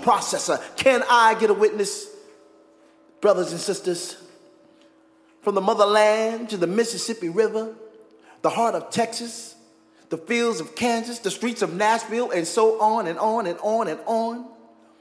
processor. Can I get a witness, brothers and sisters? From the motherland to the Mississippi River, the heart of Texas, the fields of Kansas, the streets of Nashville, and so on and on and on and on.